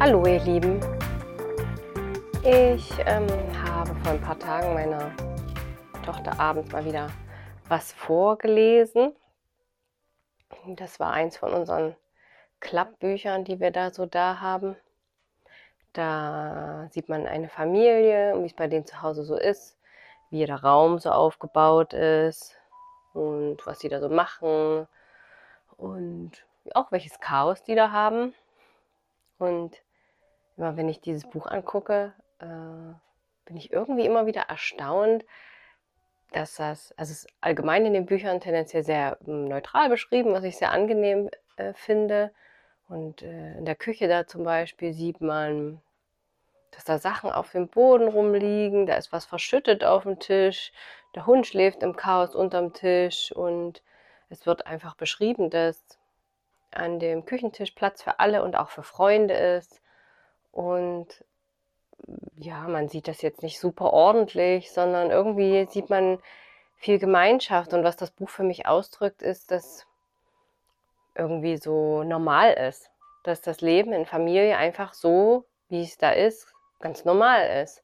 Hallo ihr Lieben. Ich ähm, habe vor ein paar Tagen meiner Tochter abends mal wieder was vorgelesen. Das war eins von unseren Klappbüchern, die wir da so da haben. Da sieht man eine Familie, wie es bei denen zu Hause so ist, wie der Raum so aufgebaut ist und was sie da so machen und auch welches Chaos die da haben. Und immer wenn ich dieses Buch angucke, äh, bin ich irgendwie immer wieder erstaunt, dass das, also es ist allgemein in den Büchern tendenziell sehr hm, neutral beschrieben, was ich sehr angenehm äh, finde. Und äh, in der Küche da zum Beispiel sieht man, dass da Sachen auf dem Boden rumliegen, da ist was verschüttet auf dem Tisch, der Hund schläft im Chaos unterm Tisch und es wird einfach beschrieben, dass an dem Küchentisch Platz für alle und auch für Freunde ist. Und ja, man sieht das jetzt nicht super ordentlich, sondern irgendwie sieht man viel Gemeinschaft. Und was das Buch für mich ausdrückt, ist, dass irgendwie so normal ist. Dass das Leben in Familie einfach so, wie es da ist, ganz normal ist.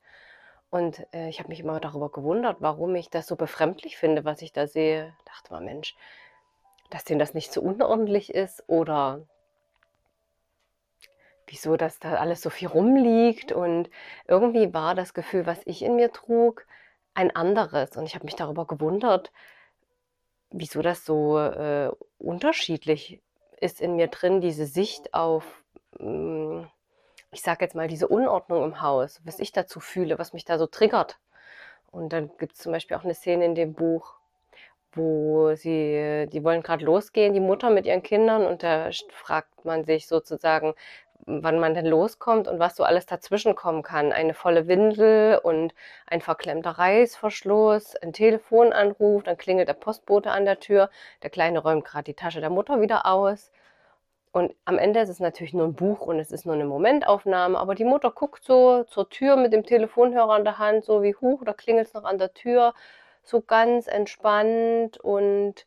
Und äh, ich habe mich immer darüber gewundert, warum ich das so befremdlich finde, was ich da sehe. Ich dachte mal, Mensch, dass denen das nicht so unordentlich ist oder wieso, dass da alles so viel rumliegt. Und irgendwie war das Gefühl, was ich in mir trug, ein anderes. Und ich habe mich darüber gewundert, wieso das so äh, unterschiedlich ist in mir drin, diese Sicht auf, mh, hm, ich sage jetzt mal, diese Unordnung im Haus, was ich dazu fühle, was mich da so triggert. Und dann gibt es zum Beispiel auch eine Szene in dem Buch, wo sie, die wollen gerade losgehen, die Mutter mit ihren Kindern, und da fragt man sich sozusagen, wann man denn loskommt und was so alles dazwischen kommen kann. Eine volle Windel und ein verklemmter Reißverschluss, ein Telefonanruf, dann klingelt der Postbote an der Tür, der Kleine räumt gerade die Tasche der Mutter wieder aus. Und am Ende ist es natürlich nur ein Buch und es ist nur eine Momentaufnahme, aber die Mutter guckt so zur Tür mit dem Telefonhörer in der Hand, so wie, huch, da klingelt es noch an der Tür, so ganz entspannt und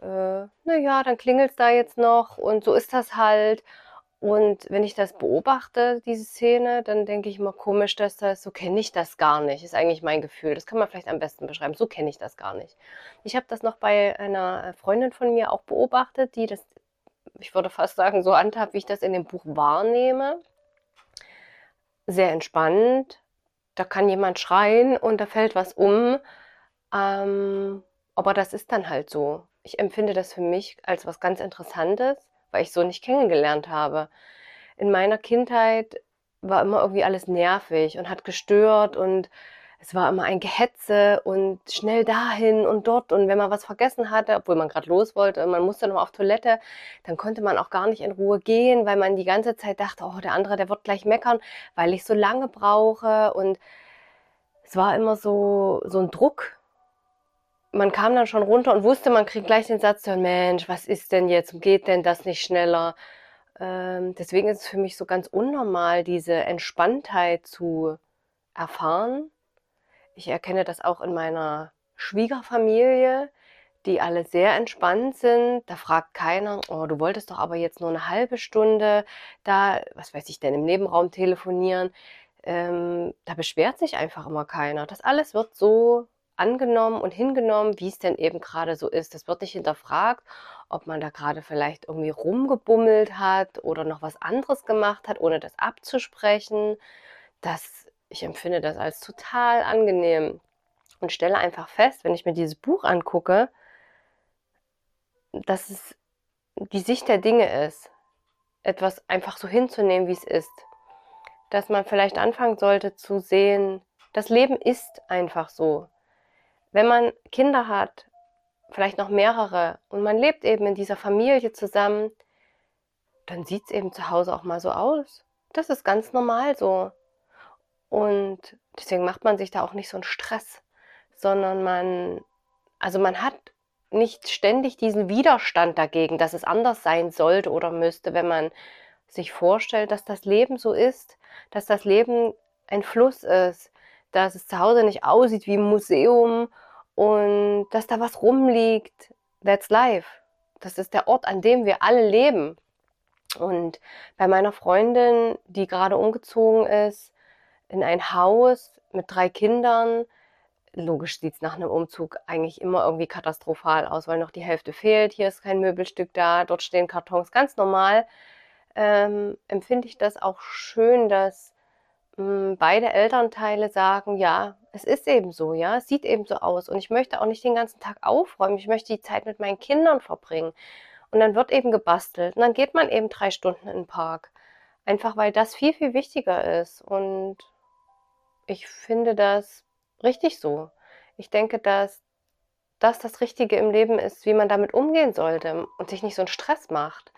äh, naja, dann klingelt es da jetzt noch und so ist das halt. Und wenn ich das beobachte, diese Szene, dann denke ich immer komisch, dass das, so kenne ich das gar nicht, ist eigentlich mein Gefühl. Das kann man vielleicht am besten beschreiben. So kenne ich das gar nicht. Ich habe das noch bei einer Freundin von mir auch beobachtet, die das, ich würde fast sagen, so handhabt, wie ich das in dem Buch wahrnehme. Sehr entspannt. Da kann jemand schreien und da fällt was um. Ähm, aber das ist dann halt so. Ich empfinde das für mich als was ganz Interessantes weil ich so nicht kennengelernt habe. In meiner Kindheit war immer irgendwie alles nervig und hat gestört und es war immer ein Gehetze und schnell dahin und dort. Und wenn man was vergessen hatte, obwohl man gerade los wollte und man musste noch auf Toilette, dann konnte man auch gar nicht in Ruhe gehen, weil man die ganze Zeit dachte, oh, der andere, der wird gleich meckern, weil ich so lange brauche. Und es war immer so, so ein Druck, man kam dann schon runter und wusste, man kriegt gleich den Satz Mensch, was ist denn jetzt? Geht denn das nicht schneller? Ähm, deswegen ist es für mich so ganz unnormal, diese Entspanntheit zu erfahren. Ich erkenne das auch in meiner Schwiegerfamilie, die alle sehr entspannt sind. Da fragt keiner, oh, du wolltest doch aber jetzt nur eine halbe Stunde da, was weiß ich denn, im Nebenraum telefonieren. Ähm, da beschwert sich einfach immer keiner. Das alles wird so angenommen und hingenommen, wie es denn eben gerade so ist. Es wird nicht hinterfragt, ob man da gerade vielleicht irgendwie rumgebummelt hat oder noch was anderes gemacht hat, ohne das abzusprechen. Das, ich empfinde das als total angenehm und stelle einfach fest, wenn ich mir dieses Buch angucke, dass es die Sicht der Dinge ist, etwas einfach so hinzunehmen, wie es ist. Dass man vielleicht anfangen sollte zu sehen, das Leben ist einfach so. Wenn man Kinder hat, vielleicht noch mehrere, und man lebt eben in dieser Familie zusammen, dann sieht es eben zu Hause auch mal so aus. Das ist ganz normal so. Und deswegen macht man sich da auch nicht so einen Stress, sondern man, also man hat nicht ständig diesen Widerstand dagegen, dass es anders sein sollte oder müsste, wenn man sich vorstellt, dass das Leben so ist, dass das Leben ein Fluss ist, dass es zu Hause nicht aussieht wie ein Museum und dass da was rumliegt. That's life. Das ist der Ort, an dem wir alle leben. Und bei meiner Freundin, die gerade umgezogen ist, in ein Haus mit drei Kindern, logisch sieht es nach einem Umzug eigentlich immer irgendwie katastrophal aus, weil noch die Hälfte fehlt. Hier ist kein Möbelstück da, dort stehen Kartons, ganz normal. Ähm, empfinde ich das auch schön, dass mh, hm, beide Elternteile sagen, ja, es ist eben so, ja, es sieht eben so aus und ich möchte auch nicht den ganzen Tag aufräumen, ich möchte die Zeit mit meinen Kindern verbringen. Und dann wird eben gebastelt und dann geht man eben drei Stunden in den Park. Einfach weil das viel, viel wichtiger ist. Und ich finde das richtig so. Ich denke, dass das das Richtige im Leben ist, wie man damit umgehen sollte und sich nicht so einen Stress macht.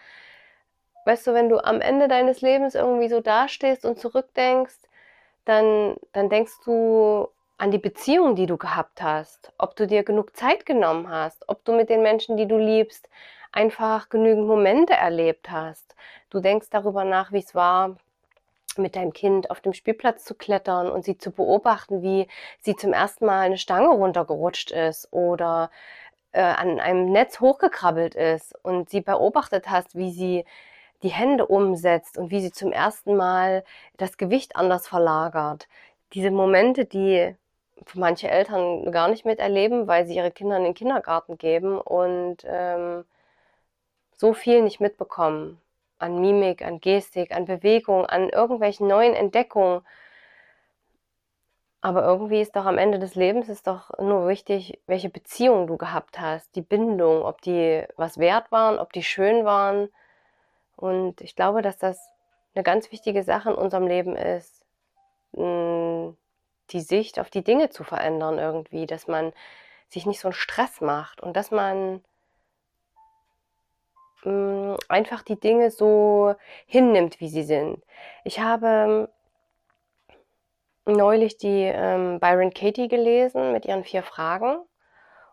Weißt du, wenn du am Ende deines Lebens irgendwie so dastehst und zurückdenkst, dann, dann denkst du an die Beziehung, die du gehabt hast, ob du dir genug Zeit genommen hast, ob du mit den Menschen, die du liebst, einfach genügend Momente erlebt hast. Du denkst darüber nach, wie es war, mit deinem Kind auf dem Spielplatz zu klettern und sie zu beobachten, wie sie zum ersten Mal eine Stange runtergerutscht ist oder äh, an einem Netz hochgekrabbelt ist und sie beobachtet hast, wie sie die Hände umsetzt und wie sie zum ersten Mal das Gewicht anders verlagert. Diese Momente, die manche Eltern gar nicht miterleben, weil sie ihre Kinder in den Kindergarten geben und ähm, so viel nicht mitbekommen an Mimik, an Gestik, an Bewegung, an irgendwelchen neuen Entdeckungen. Aber irgendwie ist doch am Ende des Lebens ist doch nur wichtig, welche Beziehung du gehabt hast, die Bindung, ob die was wert waren, ob die schön waren. Und ich glaube, dass das eine ganz wichtige Sache in unserem Leben ist, hm, die Sicht auf die Dinge zu verändern irgendwie, dass man sich nicht so einen Stress macht und dass man mh, einfach die Dinge so hinnimmt, wie sie sind. Ich habe neulich die ähm, Byron Katie gelesen mit ihren vier Fragen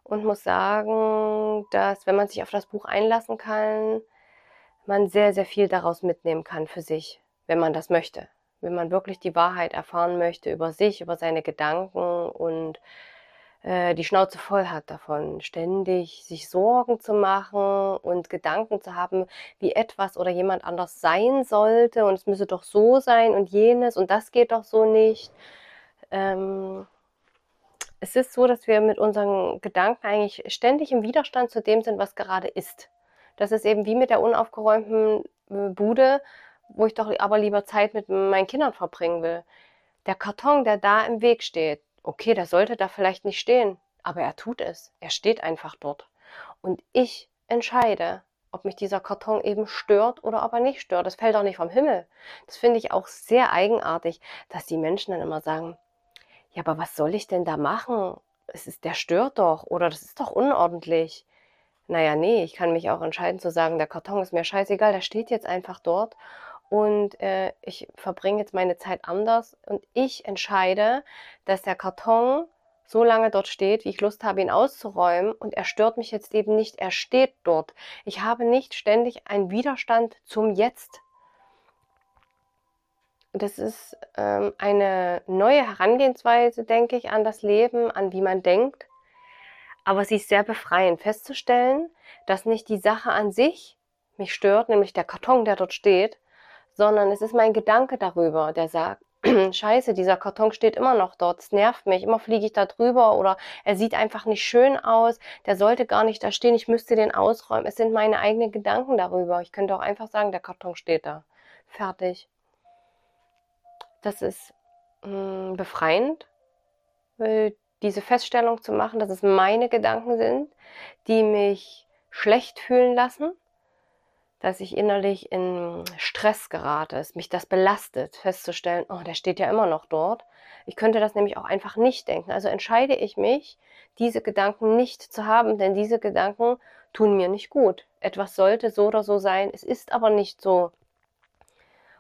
und muss sagen, dass wenn man sich auf das Buch einlassen kann, man sehr, sehr viel daraus mitnehmen kann für sich, wenn man das möchte. Wenn man wirklich die Wahrheit erfahren möchte über sich, über seine Gedanken und äh, die Schnauze voll hat davon, ständig sich Sorgen zu machen und Gedanken zu haben, wie etwas oder jemand anders sein sollte und es müsse doch so sein und jenes und das geht doch so nicht. Ähm, es ist so, dass wir mit unseren Gedanken eigentlich ständig im Widerstand zu dem sind, was gerade ist. Das ist eben wie mit der unaufgeräumten äh, Bude, wo ich doch aber lieber Zeit mit meinen Kindern verbringen will. Der Karton, der da im Weg steht, okay, der sollte da vielleicht nicht stehen, aber er tut es. Er steht einfach dort. Und ich entscheide, ob mich dieser Karton eben stört oder ob er nicht stört. Das fällt auch nicht vom Himmel. Das finde ich auch sehr eigenartig, dass die Menschen dann immer sagen, ja, aber was soll ich denn da machen? Es ist, der stört doch oder das ist doch unordentlich. Naja, nee, ich kann mich auch entscheiden zu sagen, der Karton ist mir scheißegal, der steht jetzt einfach dort und äh, ich verbringe jetzt meine Zeit anders und ich entscheide, dass der Karton so lange dort steht, wie ich Lust habe, ihn auszuräumen und er stört mich jetzt eben nicht, er steht dort. Ich habe nicht ständig einen Widerstand zum Jetzt. Das ist ähm, eine neue Herangehensweise, denke ich, an das Leben, an wie man denkt. Aber sie ist sehr befreiend festzustellen, dass nicht die Sache an sich mich stört, nämlich der Karton, der dort steht, sondern es ist mein Gedanke darüber, der sagt, Scheiße, dieser Karton steht immer noch dort, es nervt mich, immer fliege ich da drüber oder er sieht einfach nicht schön aus, der sollte gar nicht da stehen, ich müsste den ausräumen. Es sind meine eigenen Gedanken darüber. Ich könnte auch einfach sagen, der Karton steht da. Fertig. Das ist mh, hm, befreiend, diese Feststellung zu machen, dass es meine Gedanken sind, die mich schlecht fühlen lassen dass ich innerlich in Stress gerate, es mich das belastet, festzustellen, oh, der steht ja immer noch dort. Ich könnte das nämlich auch einfach nicht denken. Also entscheide ich mich, diese Gedanken nicht zu haben, denn diese Gedanken tun mir nicht gut. Etwas sollte so oder so sein, es ist aber nicht so.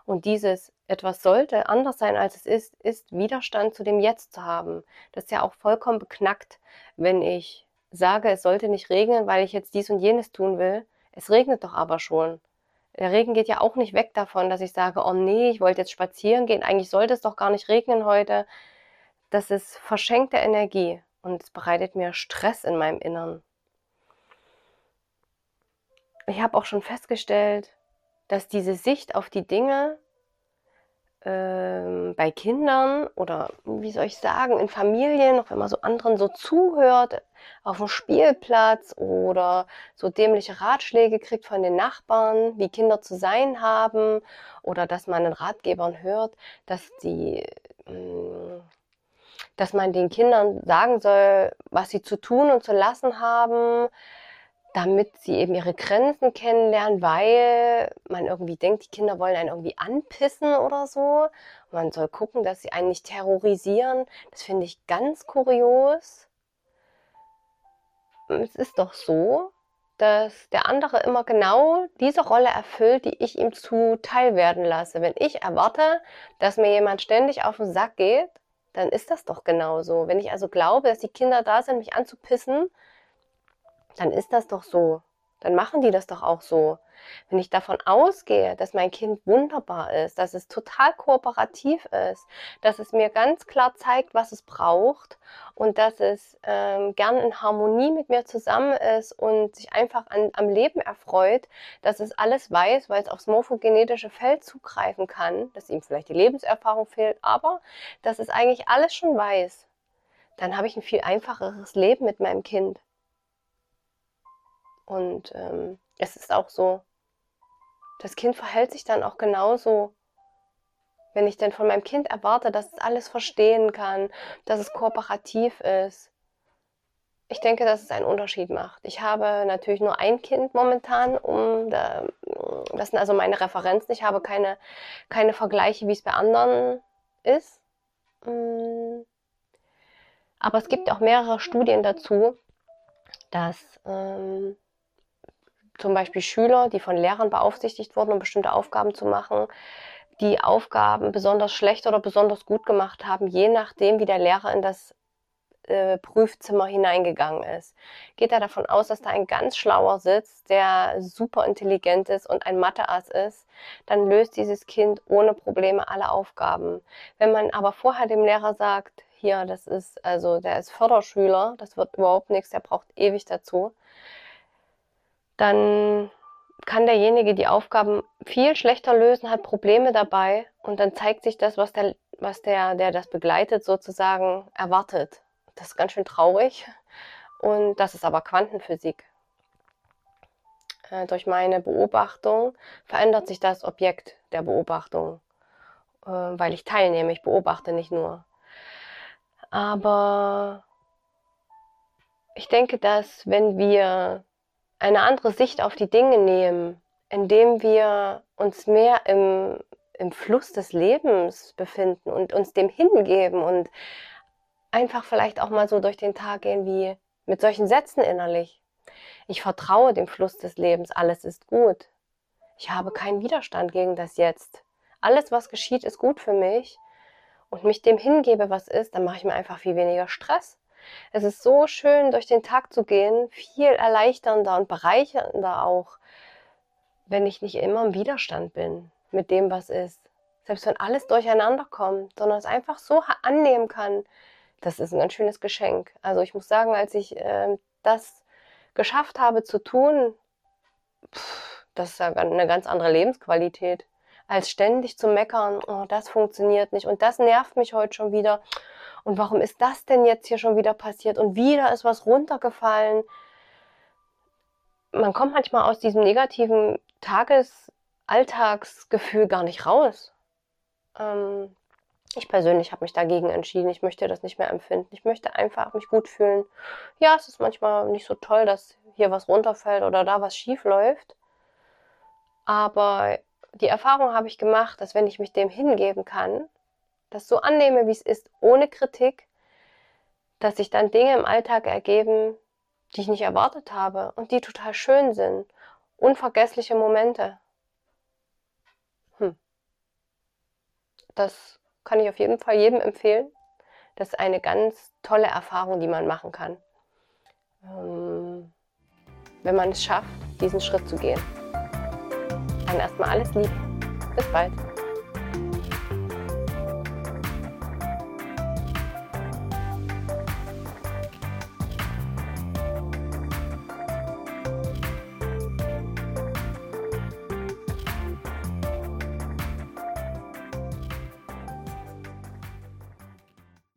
Und dieses etwas sollte anders sein, als es ist, ist Widerstand zu dem Jetzt zu haben. Das ist ja auch vollkommen beknackt, wenn ich sage, es sollte nicht regnen, weil ich jetzt dies und jenes tun will es regnet doch aber schon. Der Regen geht ja auch nicht weg davon, dass ich sage, oh nee, ich wollte jetzt spazieren gehen. Eigentlich sollte es doch gar nicht regnen heute. Das ist verschenkte Energie und es bereitet mir Stress in meinem Innern. Ich habe auch schon festgestellt, dass diese Sicht auf die Dinge ähm, bei Kindern oder wie soll ich sagen, in Familien, auch wenn man so anderen so zuhört, auf dem Spielplatz oder so dämliche Ratschläge kriegt von den Nachbarn, wie Kinder zu sein haben oder dass man den Ratgebern hört, dass die, mm, dass man den Kindern sagen soll, was sie zu tun und zu lassen haben, damit sie eben ihre Grenzen kennenlernen, weil man irgendwie denkt, die Kinder wollen einen irgendwie anpissen oder so. Man soll gucken, dass sie einen nicht terrorisieren. Das finde ich ganz kurios. Es ist doch so, dass der andere immer genau diese Rolle erfüllt, die ich ihm zuteil werden lasse. Wenn ich erwarte, dass mir jemand ständig auf den Sack geht, dann ist das doch genauso. Wenn ich also glaube, dass die Kinder da sind, mich anzupissen, dann ist das doch so. Dann machen die das doch auch so. Wenn ich davon ausgehe, dass mein Kind wunderbar ist, dass es total kooperativ ist, dass es mir ganz klar zeigt, was es braucht und dass es ähm, gern in Harmonie mit mir zusammen ist und sich einfach an, am Leben erfreut, dass es alles weiß, weil es aufs morphogenetische Feld zugreifen kann, dass ihm vielleicht die Lebenserfahrung fehlt, aber dass es eigentlich alles schon weiß, dann habe ich ein viel einfacheres Leben mit meinem Kind. Und ähm, es ist auch so, das Kind verhält sich dann auch genauso. Wenn ich denn von meinem Kind erwarte, dass es alles verstehen kann, dass es kooperativ ist. Ich denke, dass es einen Unterschied macht. Ich habe natürlich nur ein Kind momentan, um da, das sind also meine Referenzen. Ich habe keine, keine Vergleiche, wie es bei anderen ist. Mm. Aber es gibt auch mehrere Studien dazu, dass ähm, zum Beispiel Schüler, die von Lehrern beaufsichtigt wurden, um bestimmte Aufgaben zu machen, die Aufgaben besonders schlecht oder besonders gut gemacht haben, je nachdem, wie der Lehrer in das äh, Prüfzimmer hineingegangen ist. Geht er davon aus, dass da ein ganz schlauer sitzt, der super intelligent ist und ein Matheass ist, dann löst dieses Kind ohne Probleme alle Aufgaben. Wenn man aber vorher dem Lehrer sagt, hier, das ist, also der ist Förderschüler, das wird überhaupt nichts, der braucht ewig dazu, dann kann derjenige die Aufgaben viel schlechter lösen, hat Probleme dabei und dann zeigt sich das, was der, was der, der das begleitet, sozusagen erwartet. Das ist ganz schön traurig und das ist aber Quantenphysik. Äh, durch meine Beobachtung verändert sich das Objekt der Beobachtung, äh, weil ich teilnehme, ich beobachte nicht nur. Aber ich denke, dass wenn wir eine andere Sicht auf die Dinge nehmen, indem wir uns mehr im, im Fluss des Lebens befinden und uns dem hingeben und einfach vielleicht auch mal so durch den Tag gehen wie mit solchen Sätzen innerlich. Ich vertraue dem Fluss des Lebens, alles ist gut. Ich habe keinen Widerstand gegen das Jetzt. Alles, was geschieht, ist gut für mich und mich dem hingebe, was ist, dann mache ich mir einfach viel weniger Stress. Es ist so schön, durch den Tag zu gehen, viel erleichternder und bereichernder auch, wenn ich nicht immer im Widerstand bin mit dem, was ist. Selbst wenn alles durcheinander kommt, sondern es einfach so annehmen kann, das ist ein ganz schönes Geschenk. Also ich muss sagen, als ich äh, das geschafft habe zu tun, pff, das ist ja eine ganz andere Lebensqualität, als ständig zu meckern, oh, das funktioniert nicht und das nervt mich heute schon wieder und warum ist das denn jetzt hier schon wieder passiert und wieder ist was runtergefallen. Man kommt manchmal aus diesem negativen Tagesalltagsgefühl gar nicht raus. Ähm, ich persönlich habe mich dagegen entschieden. Ich möchte das nicht mehr empfinden. Ich möchte einfach mich gut fühlen. Ja, es ist manchmal nicht so toll, dass hier was runterfällt oder da was schief läuft. Aber die Erfahrung habe ich gemacht, dass wenn ich mich dem hingeben kann, das so annehme, wie es ist, ohne Kritik, dass sich dann Dinge im Alltag ergeben, die ich nicht erwartet habe und die total schön sind. Unvergessliche Momente. Hm. Das kann ich auf jeden Fall jedem empfehlen. Das ist eine ganz tolle Erfahrung, die man machen kann. Ähm, wenn man es schafft, diesen Schritt zu gehen. Dann erstmal alles lieb. Bis bald.